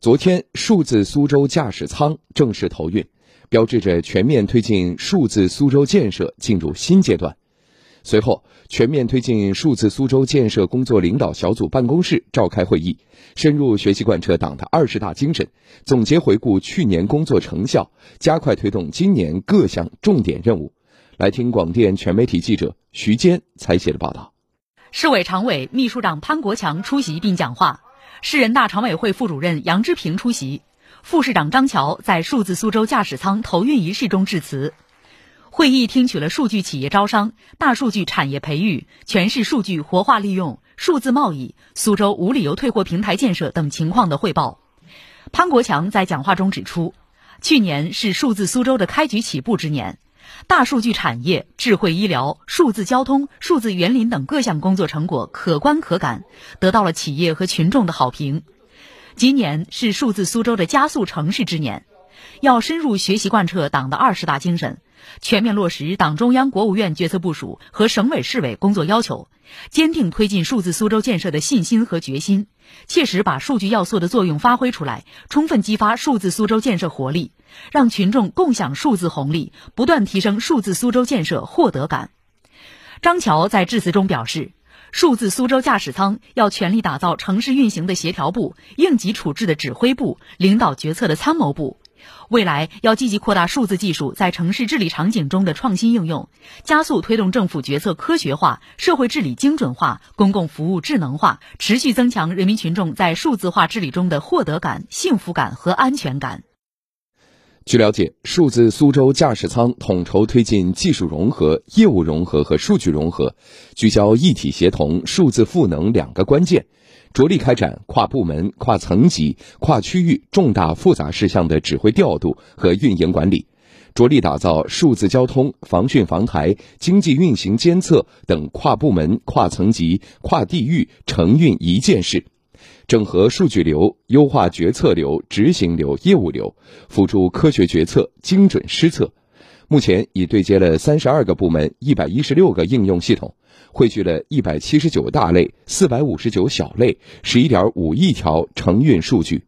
昨天，数字苏州驾驶舱正式投运，标志着全面推进数字苏州建设进入新阶段。随后，全面推进数字苏州建设工作领导小组办公室召开会议，深入学习贯彻党的二十大精神，总结回顾去年工作成效，加快推动今年各项重点任务。来听广电全媒体记者徐坚采写的报道。市委常委、秘书长潘国强出席并讲话。市人大常委会副主任杨之平出席，副市长张桥在数字苏州驾驶舱投运仪式中致辞。会议听取了数据企业招商、大数据产业培育、全市数据活化利用、数字贸易、苏州无理由退货平台建设等情况的汇报。潘国强在讲话中指出，去年是数字苏州的开局起步之年。大数据产业、智慧医疗、数字交通、数字园林等各项工作成果可观可感，得到了企业和群众的好评。今年是数字苏州的加速城市之年，要深入学习贯彻党的二十大精神，全面落实党中央、国务院决策部署和省委市委工作要求，坚定推进数字苏州建设的信心和决心。切实把数据要素的作用发挥出来，充分激发数字苏州建设活力，让群众共享数字红利，不断提升数字苏州建设获得感。张桥在致辞中表示，数字苏州驾驶舱要全力打造城市运行的协调部、应急处置的指挥部、领导决策的参谋部。未来要积极扩大数字技术在城市治理场景中的创新应用，加速推动政府决策科学化、社会治理精准化、公共服务智能化，持续增强人民群众在数字化治理中的获得感、幸福感和安全感。据了解，数字苏州驾驶舱统筹推进技术融合、业务融合和数据融合，聚焦一体协同、数字赋能两个关键。着力开展跨部门、跨层级、跨区域重大复杂事项的指挥调度和运营管理，着力打造数字交通、防汛防台、经济运行监测等跨部门、跨层级、跨地域承运一件事，整合数据流，优化决策流、执行流、业务流，辅助科学决策、精准施策。目前已对接了三十二个部门、一百一十六个应用系统。汇聚了一百七十九大类、四百五十九小类、十一点五亿条承运数据。